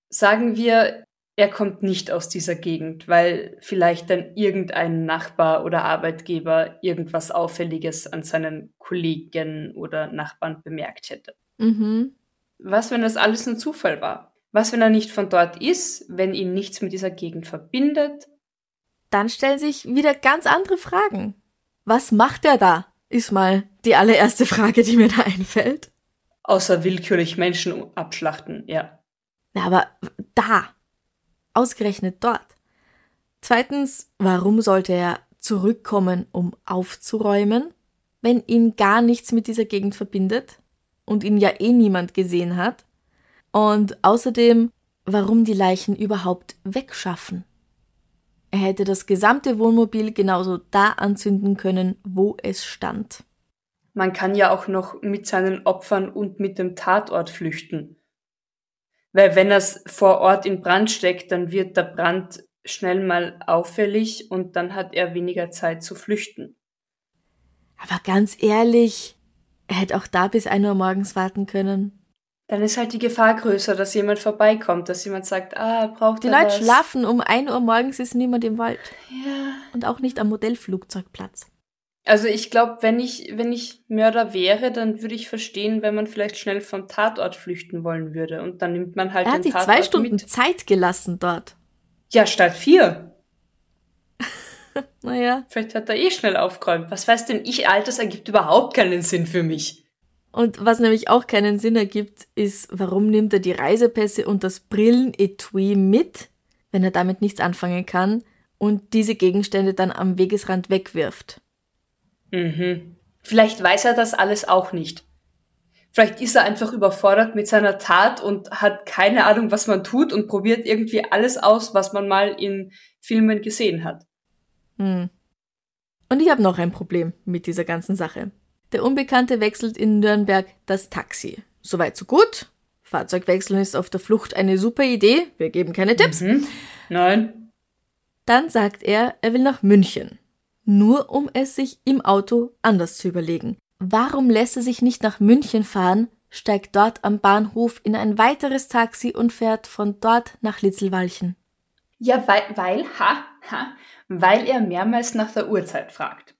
Sagen wir, er kommt nicht aus dieser Gegend, weil vielleicht dann irgendein Nachbar oder Arbeitgeber irgendwas Auffälliges an seinen Kollegen oder Nachbarn bemerkt hätte. Mhm. Was, wenn das alles nur Zufall war? Was, wenn er nicht von dort ist, wenn ihn nichts mit dieser Gegend verbindet? Dann stellen sich wieder ganz andere Fragen. Was macht er da? Ist mal die allererste Frage, die mir da einfällt. Außer willkürlich Menschen abschlachten, ja. Na, aber da. Ausgerechnet dort. Zweitens, warum sollte er zurückkommen, um aufzuräumen, wenn ihn gar nichts mit dieser Gegend verbindet und ihn ja eh niemand gesehen hat? Und außerdem, warum die Leichen überhaupt wegschaffen? Er hätte das gesamte Wohnmobil genauso da anzünden können, wo es stand. Man kann ja auch noch mit seinen Opfern und mit dem Tatort flüchten. Weil wenn es vor Ort in Brand steckt, dann wird der Brand schnell mal auffällig und dann hat er weniger Zeit zu flüchten. Aber ganz ehrlich, er hätte auch da bis 1 Uhr morgens warten können. Dann ist halt die Gefahr größer, dass jemand vorbeikommt, dass jemand sagt, ah, braucht Die er Leute was? schlafen, um 1 Uhr morgens ist niemand im Wald. Ja. Und auch nicht am Modellflugzeugplatz. Also ich glaube, wenn ich, wenn ich Mörder wäre, dann würde ich verstehen, wenn man vielleicht schnell vom Tatort flüchten wollen würde. Und dann nimmt man halt Er den hat sich Tatort zwei Stunden mit. Zeit gelassen dort. Ja, statt vier. Naja. Vielleicht hat er eh schnell aufgeräumt. Was weiß denn ich, Alters ergibt überhaupt keinen Sinn für mich. Und was nämlich auch keinen Sinn ergibt, ist, warum nimmt er die Reisepässe und das Brillenetui mit, wenn er damit nichts anfangen kann und diese Gegenstände dann am Wegesrand wegwirft. Mhm. Vielleicht weiß er das alles auch nicht. Vielleicht ist er einfach überfordert mit seiner Tat und hat keine Ahnung, was man tut und probiert irgendwie alles aus, was man mal in Filmen gesehen hat. Hm. Und ich habe noch ein Problem mit dieser ganzen Sache. Der Unbekannte wechselt in Nürnberg das Taxi. Soweit so gut. Fahrzeugwechseln ist auf der Flucht eine super Idee. Wir geben keine Tipps. Mhm. Nein. Dann sagt er, er will nach München. Nur um es sich im Auto anders zu überlegen. Warum lässt er sich nicht nach München fahren, steigt dort am Bahnhof in ein weiteres Taxi und fährt von dort nach Litzelwalchen? Ja, weil, weil, ha, ha, weil er mehrmals nach der Uhrzeit fragt.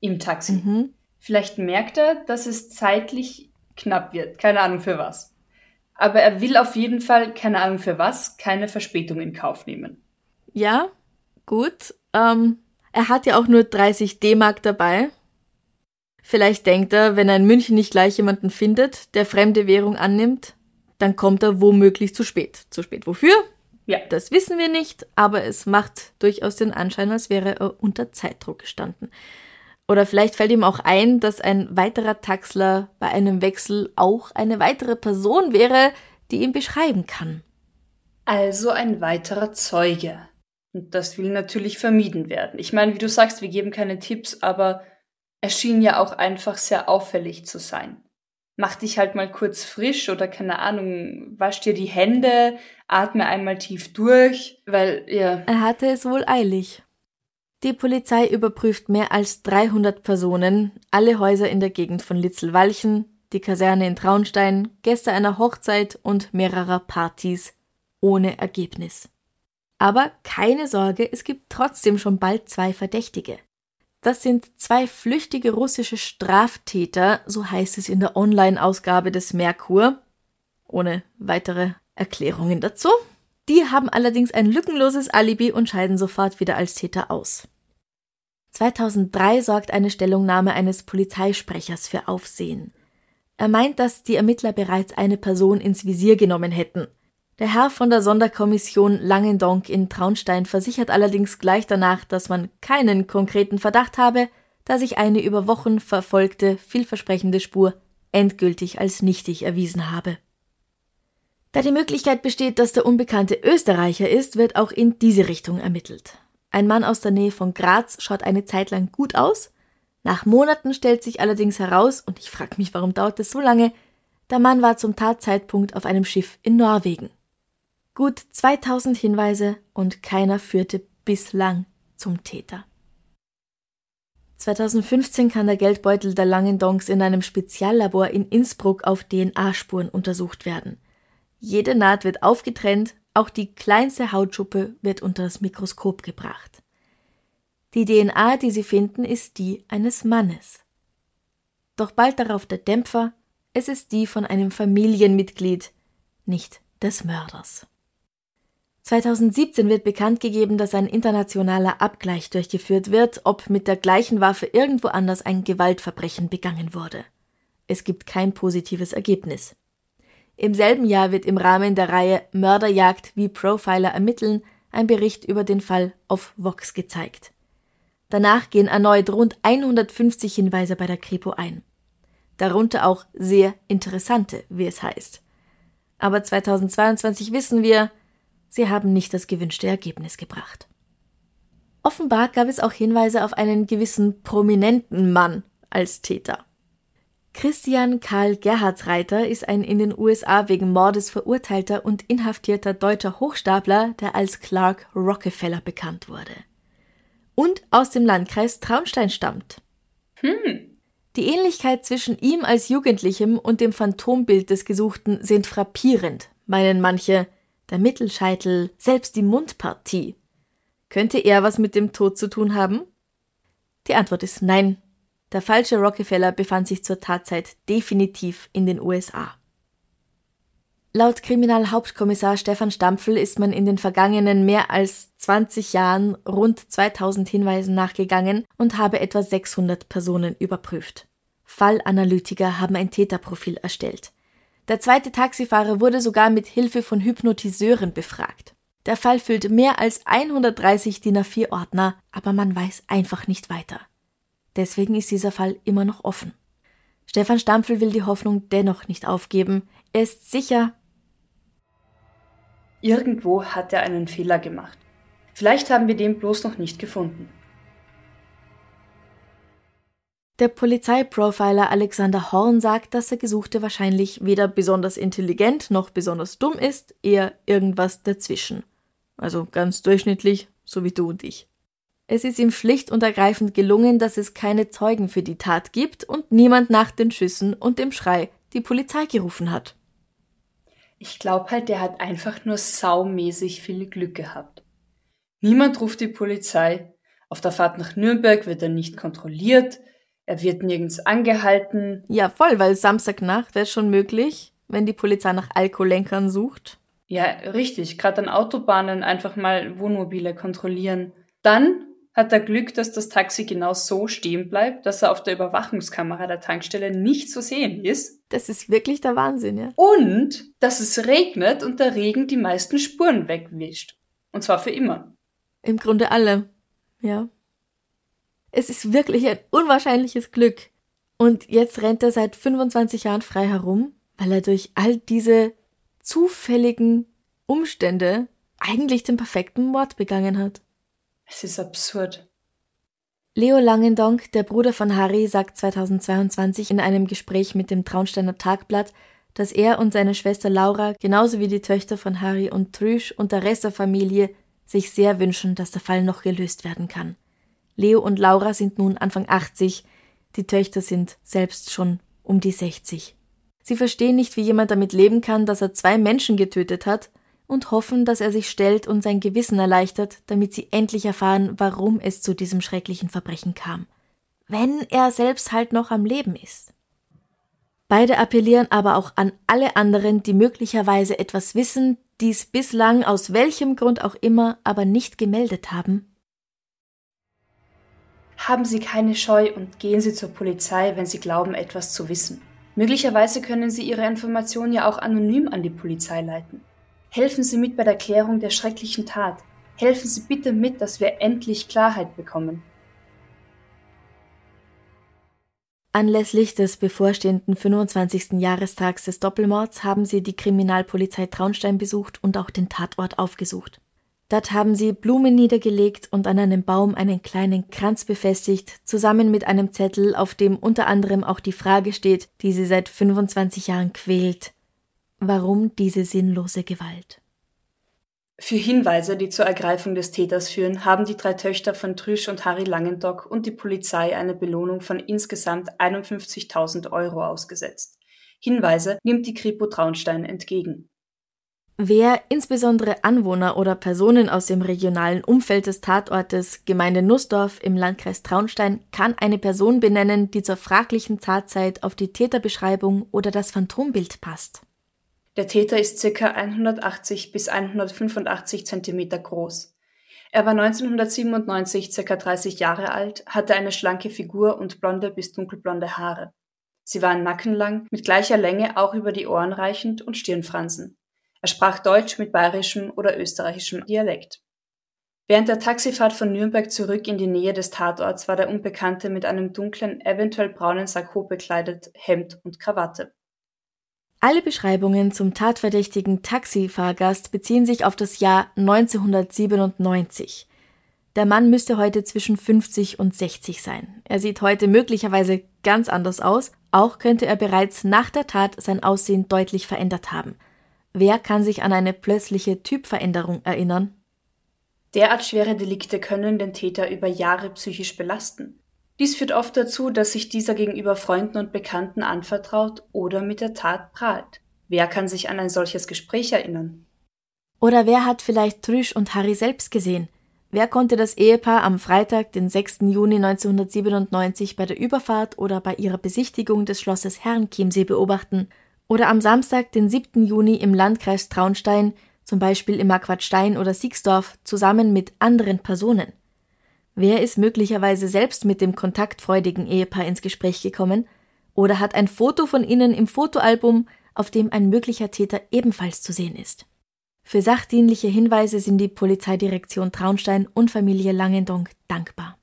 Im Taxi. Mhm. Vielleicht merkt er, dass es zeitlich knapp wird. Keine Ahnung für was. Aber er will auf jeden Fall, keine Ahnung für was, keine Verspätung in Kauf nehmen. Ja, gut. Ähm, er hat ja auch nur 30 D-Mark dabei. Vielleicht denkt er, wenn er in München nicht gleich jemanden findet, der fremde Währung annimmt, dann kommt er womöglich zu spät. Zu spät wofür? Ja. Das wissen wir nicht, aber es macht durchaus den Anschein, als wäre er unter Zeitdruck gestanden. Oder vielleicht fällt ihm auch ein, dass ein weiterer Taxler bei einem Wechsel auch eine weitere Person wäre, die ihn beschreiben kann. Also ein weiterer Zeuge. Und das will natürlich vermieden werden. Ich meine, wie du sagst, wir geben keine Tipps, aber er schien ja auch einfach sehr auffällig zu sein. Mach dich halt mal kurz frisch oder keine Ahnung, wasch dir die Hände, atme einmal tief durch, weil, ja. Er hatte es wohl eilig. Die Polizei überprüft mehr als 300 Personen, alle Häuser in der Gegend von Litzelwalchen, die Kaserne in Traunstein, Gäste einer Hochzeit und mehrerer Partys, ohne Ergebnis. Aber keine Sorge, es gibt trotzdem schon bald zwei Verdächtige. Das sind zwei flüchtige russische Straftäter, so heißt es in der Online-Ausgabe des Merkur, ohne weitere Erklärungen dazu. Die haben allerdings ein lückenloses Alibi und scheiden sofort wieder als Täter aus. 2003 sorgt eine Stellungnahme eines Polizeisprechers für Aufsehen. Er meint, dass die Ermittler bereits eine Person ins Visier genommen hätten. Der Herr von der Sonderkommission Langendonk in Traunstein versichert allerdings gleich danach, dass man keinen konkreten Verdacht habe, da sich eine über Wochen verfolgte, vielversprechende Spur endgültig als nichtig erwiesen habe. Da die Möglichkeit besteht, dass der Unbekannte Österreicher ist, wird auch in diese Richtung ermittelt. Ein Mann aus der Nähe von Graz schaut eine Zeit lang gut aus. Nach Monaten stellt sich allerdings heraus, und ich frage mich, warum dauert es so lange, der Mann war zum Tatzeitpunkt auf einem Schiff in Norwegen. Gut 2000 Hinweise und keiner führte bislang zum Täter. 2015 kann der Geldbeutel der Langendonks in einem Speziallabor in Innsbruck auf DNA-Spuren untersucht werden. Jede Naht wird aufgetrennt, auch die kleinste Hautschuppe wird unter das Mikroskop gebracht. Die DNA, die sie finden, ist die eines Mannes. Doch bald darauf der Dämpfer, es ist die von einem Familienmitglied, nicht des Mörders. 2017 wird bekannt gegeben, dass ein internationaler Abgleich durchgeführt wird, ob mit der gleichen Waffe irgendwo anders ein Gewaltverbrechen begangen wurde. Es gibt kein positives Ergebnis. Im selben Jahr wird im Rahmen der Reihe Mörderjagd wie Profiler ermitteln ein Bericht über den Fall auf Vox gezeigt. Danach gehen erneut rund 150 Hinweise bei der Kripo ein. Darunter auch sehr interessante, wie es heißt. Aber 2022 wissen wir, sie haben nicht das gewünschte Ergebnis gebracht. Offenbar gab es auch Hinweise auf einen gewissen prominenten Mann als Täter. Christian Karl Gerhardsreiter ist ein in den USA wegen Mordes verurteilter und inhaftierter deutscher Hochstapler, der als Clark Rockefeller bekannt wurde. Und aus dem Landkreis Traunstein stammt. Hm. Die Ähnlichkeit zwischen ihm als Jugendlichem und dem Phantombild des Gesuchten sind frappierend, meinen manche, der Mittelscheitel, selbst die Mundpartie. Könnte er was mit dem Tod zu tun haben? Die Antwort ist nein. Der falsche Rockefeller befand sich zur Tatzeit definitiv in den USA. Laut Kriminalhauptkommissar Stefan Stampfel ist man in den vergangenen mehr als 20 Jahren rund 2000 Hinweisen nachgegangen und habe etwa 600 Personen überprüft. Fallanalytiker haben ein Täterprofil erstellt. Der zweite Taxifahrer wurde sogar mit Hilfe von Hypnotiseuren befragt. Der Fall füllt mehr als 130 DIN A4 Ordner, aber man weiß einfach nicht weiter. Deswegen ist dieser Fall immer noch offen. Stefan Stampfel will die Hoffnung dennoch nicht aufgeben. Er ist sicher. Irgendwo hat er einen Fehler gemacht. Vielleicht haben wir den bloß noch nicht gefunden. Der Polizeiprofiler Alexander Horn sagt, dass der Gesuchte wahrscheinlich weder besonders intelligent noch besonders dumm ist, eher irgendwas dazwischen. Also ganz durchschnittlich, so wie du und ich. Es ist ihm schlicht und ergreifend gelungen, dass es keine Zeugen für die Tat gibt und niemand nach den Schüssen und dem Schrei die Polizei gerufen hat. Ich glaube halt, der hat einfach nur saumäßig viel Glück gehabt. Niemand ruft die Polizei. Auf der Fahrt nach Nürnberg wird er nicht kontrolliert. Er wird nirgends angehalten. Ja, voll, weil Samstagnacht wäre schon möglich, wenn die Polizei nach Alkoholenkern sucht. Ja, richtig. Gerade an Autobahnen einfach mal Wohnmobile kontrollieren. Dann hat er Glück, dass das Taxi genau so stehen bleibt, dass er auf der Überwachungskamera der Tankstelle nicht zu sehen ist. Das ist wirklich der Wahnsinn, ja. Und dass es regnet und der Regen die meisten Spuren wegwischt. Und zwar für immer. Im Grunde alle, ja. Es ist wirklich ein unwahrscheinliches Glück. Und jetzt rennt er seit 25 Jahren frei herum, weil er durch all diese zufälligen Umstände eigentlich den perfekten Mord begangen hat. Es ist absurd. Leo Langendonk, der Bruder von Harry, sagt 2022 in einem Gespräch mit dem Traunsteiner Tagblatt, dass er und seine Schwester Laura, genauso wie die Töchter von Harry und Trüsch und der Rest der Familie, sich sehr wünschen, dass der Fall noch gelöst werden kann. Leo und Laura sind nun Anfang 80, die Töchter sind selbst schon um die 60. Sie verstehen nicht, wie jemand damit leben kann, dass er zwei Menschen getötet hat und hoffen, dass er sich stellt und sein Gewissen erleichtert, damit sie endlich erfahren, warum es zu diesem schrecklichen Verbrechen kam. Wenn er selbst halt noch am Leben ist. Beide appellieren aber auch an alle anderen, die möglicherweise etwas wissen, dies bislang aus welchem Grund auch immer aber nicht gemeldet haben. Haben Sie keine Scheu und gehen Sie zur Polizei, wenn Sie glauben, etwas zu wissen. Möglicherweise können Sie Ihre Informationen ja auch anonym an die Polizei leiten. Helfen Sie mit bei der Klärung der schrecklichen Tat. Helfen Sie bitte mit, dass wir endlich Klarheit bekommen. Anlässlich des bevorstehenden 25. Jahrestags des Doppelmords haben sie die Kriminalpolizei Traunstein besucht und auch den Tatort aufgesucht. Dort haben sie Blumen niedergelegt und an einem Baum einen kleinen Kranz befestigt, zusammen mit einem Zettel, auf dem unter anderem auch die Frage steht, die sie seit 25 Jahren quält. Warum diese sinnlose Gewalt? Für Hinweise, die zur Ergreifung des Täters führen, haben die drei Töchter von Trüsch und Harry Langendock und die Polizei eine Belohnung von insgesamt 51.000 Euro ausgesetzt. Hinweise nimmt die Kripo Traunstein entgegen. Wer insbesondere Anwohner oder Personen aus dem regionalen Umfeld des Tatortes Gemeinde Nussdorf im Landkreis Traunstein kann eine Person benennen, die zur fraglichen Tatzeit auf die Täterbeschreibung oder das Phantombild passt. Der Täter ist ca. 180 bis 185 cm groß. Er war 1997 ca. 30 Jahre alt, hatte eine schlanke Figur und blonde bis dunkelblonde Haare. Sie waren nackenlang, mit gleicher Länge auch über die Ohren reichend und Stirnfransen. Er sprach Deutsch mit bayerischem oder österreichischem Dialekt. Während der Taxifahrt von Nürnberg zurück in die Nähe des Tatorts war der Unbekannte mit einem dunklen, eventuell braunen Sakko bekleidet, Hemd und Krawatte. Alle Beschreibungen zum tatverdächtigen Taxifahrgast beziehen sich auf das Jahr 1997. Der Mann müsste heute zwischen 50 und 60 sein. Er sieht heute möglicherweise ganz anders aus, auch könnte er bereits nach der Tat sein Aussehen deutlich verändert haben. Wer kann sich an eine plötzliche Typveränderung erinnern? Derart schwere Delikte können den Täter über Jahre psychisch belasten. Dies führt oft dazu, dass sich dieser gegenüber Freunden und Bekannten anvertraut oder mit der Tat prahlt. Wer kann sich an ein solches Gespräch erinnern? Oder wer hat vielleicht Trüsch und Harry selbst gesehen? Wer konnte das Ehepaar am Freitag, den 6. Juni 1997 bei der Überfahrt oder bei ihrer Besichtigung des Schlosses Herrenchiemsee beobachten? Oder am Samstag, den 7. Juni im Landkreis Traunstein, zum Beispiel im Marquardstein oder Siegsdorf, zusammen mit anderen Personen? Wer ist möglicherweise selbst mit dem kontaktfreudigen Ehepaar ins Gespräch gekommen oder hat ein Foto von ihnen im Fotoalbum, auf dem ein möglicher Täter ebenfalls zu sehen ist? Für sachdienliche Hinweise sind die Polizeidirektion Traunstein und Familie Langendonk dankbar.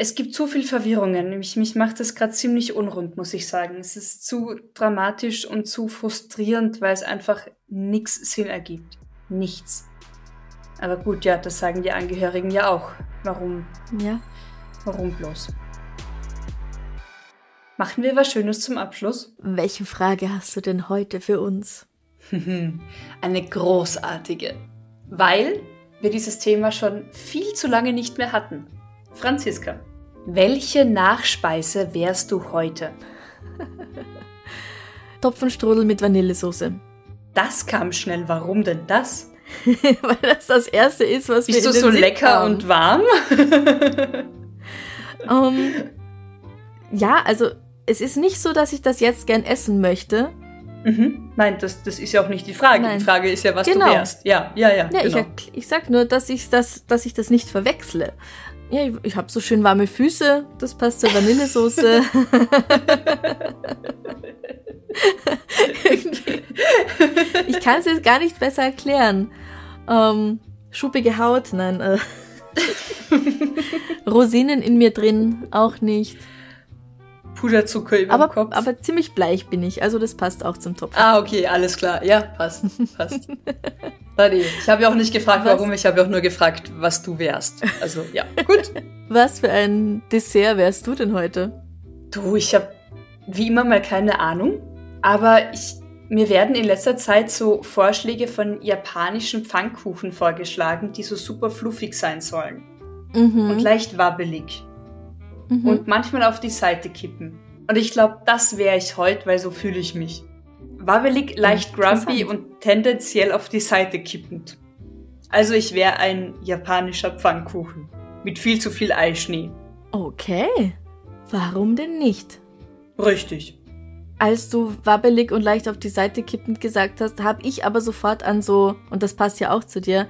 Es gibt zu viel Verwirrungen. Mich, mich macht das gerade ziemlich unrund, muss ich sagen. Es ist zu dramatisch und zu frustrierend, weil es einfach nichts Sinn ergibt. Nichts. Aber gut, ja, das sagen die Angehörigen ja auch. Warum? Ja. Warum bloß? Machen wir was Schönes zum Abschluss? Welche Frage hast du denn heute für uns? Eine großartige. Weil wir dieses Thema schon viel zu lange nicht mehr hatten. Franziska, welche Nachspeise wärst du heute? Topfenstrudel mit Vanillesoße. Das kam schnell. Warum denn das? Weil das das Erste ist, was Bist wir du in so den lecker haben. und warm? Ähm, ja, also es ist nicht so, dass ich das jetzt gern essen möchte. mhm. Nein, das, das ist ja auch nicht die Frage. Nein. Die Frage ist ja, was Genau. du wärst. Ja, ja, ja. Ja, ich, genau. erk- ich sag nur, dass ich das, dass ich das nicht verwechsle. Ja, ich, ich habe so schön warme Füße, das passt zur Vanillesoße. Ich kann es jetzt gar nicht besser erklären. Ähm, schuppige Haut, nein. Äh. Rosinen in mir drin, auch nicht. Puderzucker über Aber, Kopf. aber ziemlich bleich bin ich, also das passt auch zum Topf. ah, okay, alles klar. Ja, passt. passt. Ich habe ja auch nicht gefragt, Was? warum. Ich habe ja auch nur gefragt, was du wärst. Also, ja, gut. Was für ein Dessert wärst du denn heute? Du, ich habe wie immer mal keine Ahnung, aber ich, mir werden in letzter Zeit so Vorschläge von japanischen Pfannkuchen vorgeschlagen, die so super fluffig sein sollen Mhm. und leicht wabbelig mhm. und manchmal auf die Seite kippen. Und ich glaube, das wäre ich heute, weil so fühle ich mich. Wabbelig, leicht grumpy und tendenziell auf die Seite kippend. Also ich wäre ein japanischer Pfannkuchen mit viel zu viel Eischnee. Okay. Warum denn nicht? Richtig. Als du wabbelig und leicht auf die Seite kippend gesagt hast, habe ich aber sofort an so, und das passt ja auch zu dir,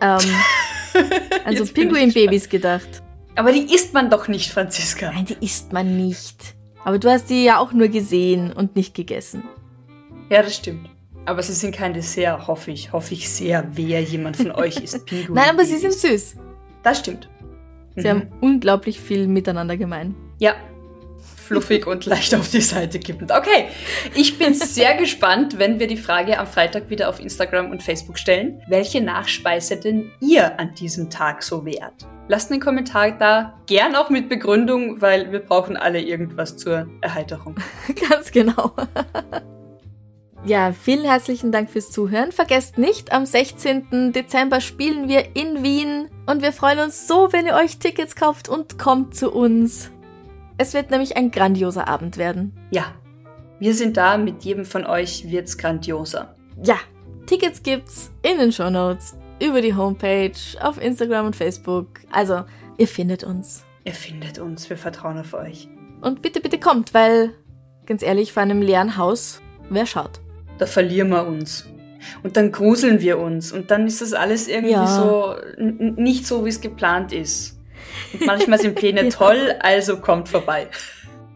ähm, an so Pinguinbabys gedacht. Aber die isst man doch nicht, Franziska. Nein, die isst man nicht. Aber du hast die ja auch nur gesehen und nicht gegessen. Ja, das stimmt. Aber sie sind kein Dessert, hoffe ich. Hoffe ich sehr, wer jemand von euch isst Pinguin. Nein, aber sie sind süß. Das stimmt. Sie mhm. haben unglaublich viel miteinander gemein. Ja. Fluffig und leicht auf die Seite kippend. Okay, ich bin sehr gespannt, wenn wir die Frage am Freitag wieder auf Instagram und Facebook stellen, welche Nachspeise denn ihr an diesem Tag so wärt. Lasst einen Kommentar da, gern auch mit Begründung, weil wir brauchen alle irgendwas zur Erheiterung. Ganz genau. Ja, vielen herzlichen Dank fürs Zuhören. Vergesst nicht, am 16. Dezember spielen wir in Wien und wir freuen uns so, wenn ihr euch Tickets kauft und kommt zu uns. Es wird nämlich ein grandioser Abend werden. Ja, wir sind da, mit jedem von euch wird's grandioser. Ja, Tickets gibt's in den Show Notes, über die Homepage, auf Instagram und Facebook. Also, ihr findet uns. Ihr findet uns, wir vertrauen auf euch. Und bitte, bitte kommt, weil, ganz ehrlich, vor einem leeren Haus, wer schaut? da verlieren wir uns. Und dann gruseln wir uns. Und dann ist das alles irgendwie ja. so nicht so, wie es geplant ist. Und manchmal sind Pläne ja. toll, also kommt vorbei.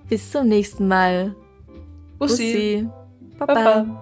Bis zum nächsten Mal. Bussi. Bussi. Baba. Baba.